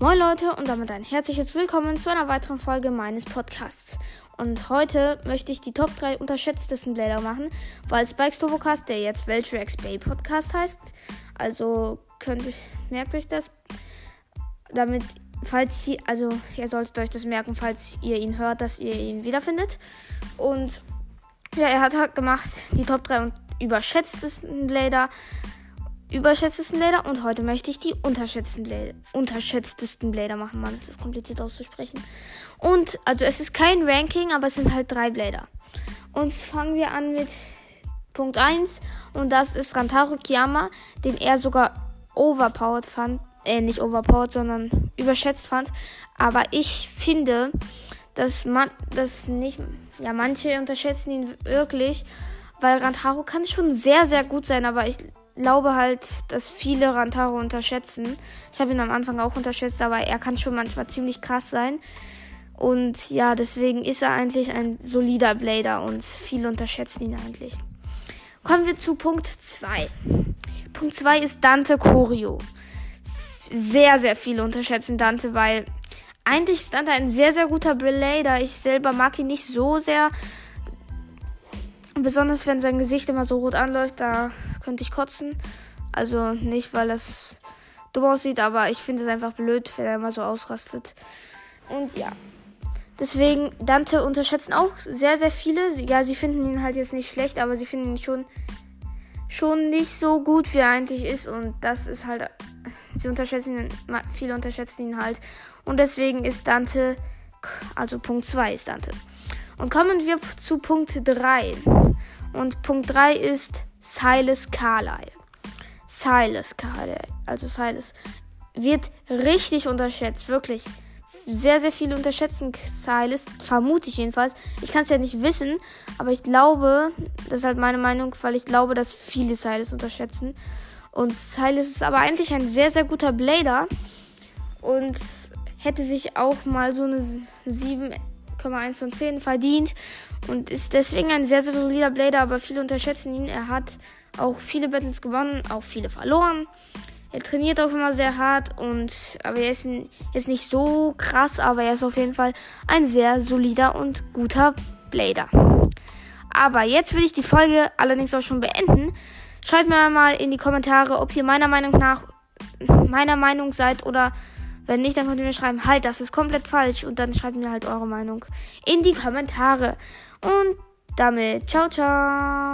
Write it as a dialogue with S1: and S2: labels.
S1: Moin Leute und damit ein herzliches Willkommen zu einer weiteren Folge meines Podcasts. Und heute möchte ich die Top 3 unterschätztesten Blader machen, weil Spikes Turbocast, der jetzt Weltrax Bay Podcast heißt. Also könnt merkt euch das. Damit, falls ihr, also ihr solltet euch das merken, falls ihr ihn hört, dass ihr ihn wiederfindet. Und ja, er hat halt gemacht die Top 3 überschätztesten Blader überschätztesten Blader und heute möchte ich die unterschätzten Blader, unterschätztesten Blader machen. Mann, das ist kompliziert auszusprechen. Und, also es ist kein Ranking, aber es sind halt drei Blader. Und fangen wir an mit Punkt 1 und das ist Rantaro Kiyama, den er sogar overpowered fand. Äh, nicht overpowered, sondern überschätzt fand. Aber ich finde, dass man, dass nicht, ja, manche unterschätzen ihn wirklich, weil Rantaro kann schon sehr, sehr gut sein, aber ich glaube halt, dass viele Rantaro unterschätzen. Ich habe ihn am Anfang auch unterschätzt, aber er kann schon manchmal ziemlich krass sein. Und ja, deswegen ist er eigentlich ein solider Blader und viele unterschätzen ihn eigentlich. Kommen wir zu Punkt 2. Punkt 2 ist Dante Choreo. Sehr, sehr viele unterschätzen Dante, weil eigentlich ist Dante ein sehr, sehr guter Blader. Ich selber mag ihn nicht so sehr. Besonders wenn sein Gesicht immer so rot anläuft, da könnte ich kotzen. Also nicht, weil es dumm aussieht, aber ich finde es einfach blöd, wenn er immer so ausrastet. Und ja. Deswegen, Dante unterschätzen auch sehr, sehr viele. Ja, sie finden ihn halt jetzt nicht schlecht, aber sie finden ihn schon, schon nicht so gut, wie er eigentlich ist. Und das ist halt. Sie unterschätzen ihn, viele unterschätzen ihn halt. Und deswegen ist Dante, also Punkt 2 ist Dante. Und kommen wir zu Punkt 3. Und Punkt 3 ist Silas Carlyle. Silas Carlyle, also Silas, wird richtig unterschätzt, wirklich. Sehr, sehr viele unterschätzen Silas, vermute ich jedenfalls. Ich kann es ja nicht wissen, aber ich glaube, das ist halt meine Meinung, weil ich glaube, dass viele Silas unterschätzen. Und Silas ist aber eigentlich ein sehr, sehr guter Blader und hätte sich auch mal so eine 7 8,1 von 10 verdient und ist deswegen ein sehr, sehr solider Blader, aber viele unterschätzen ihn. Er hat auch viele Battles gewonnen, auch viele verloren. Er trainiert auch immer sehr hart und aber er ist, ist nicht so krass, aber er ist auf jeden Fall ein sehr solider und guter Blader. Aber jetzt will ich die Folge allerdings auch schon beenden. Schreibt mir mal in die Kommentare, ob ihr meiner Meinung nach meiner Meinung seid oder wenn nicht, dann könnt ihr mir schreiben, halt, das ist komplett falsch. Und dann schreibt mir halt eure Meinung in die Kommentare. Und damit, ciao, ciao.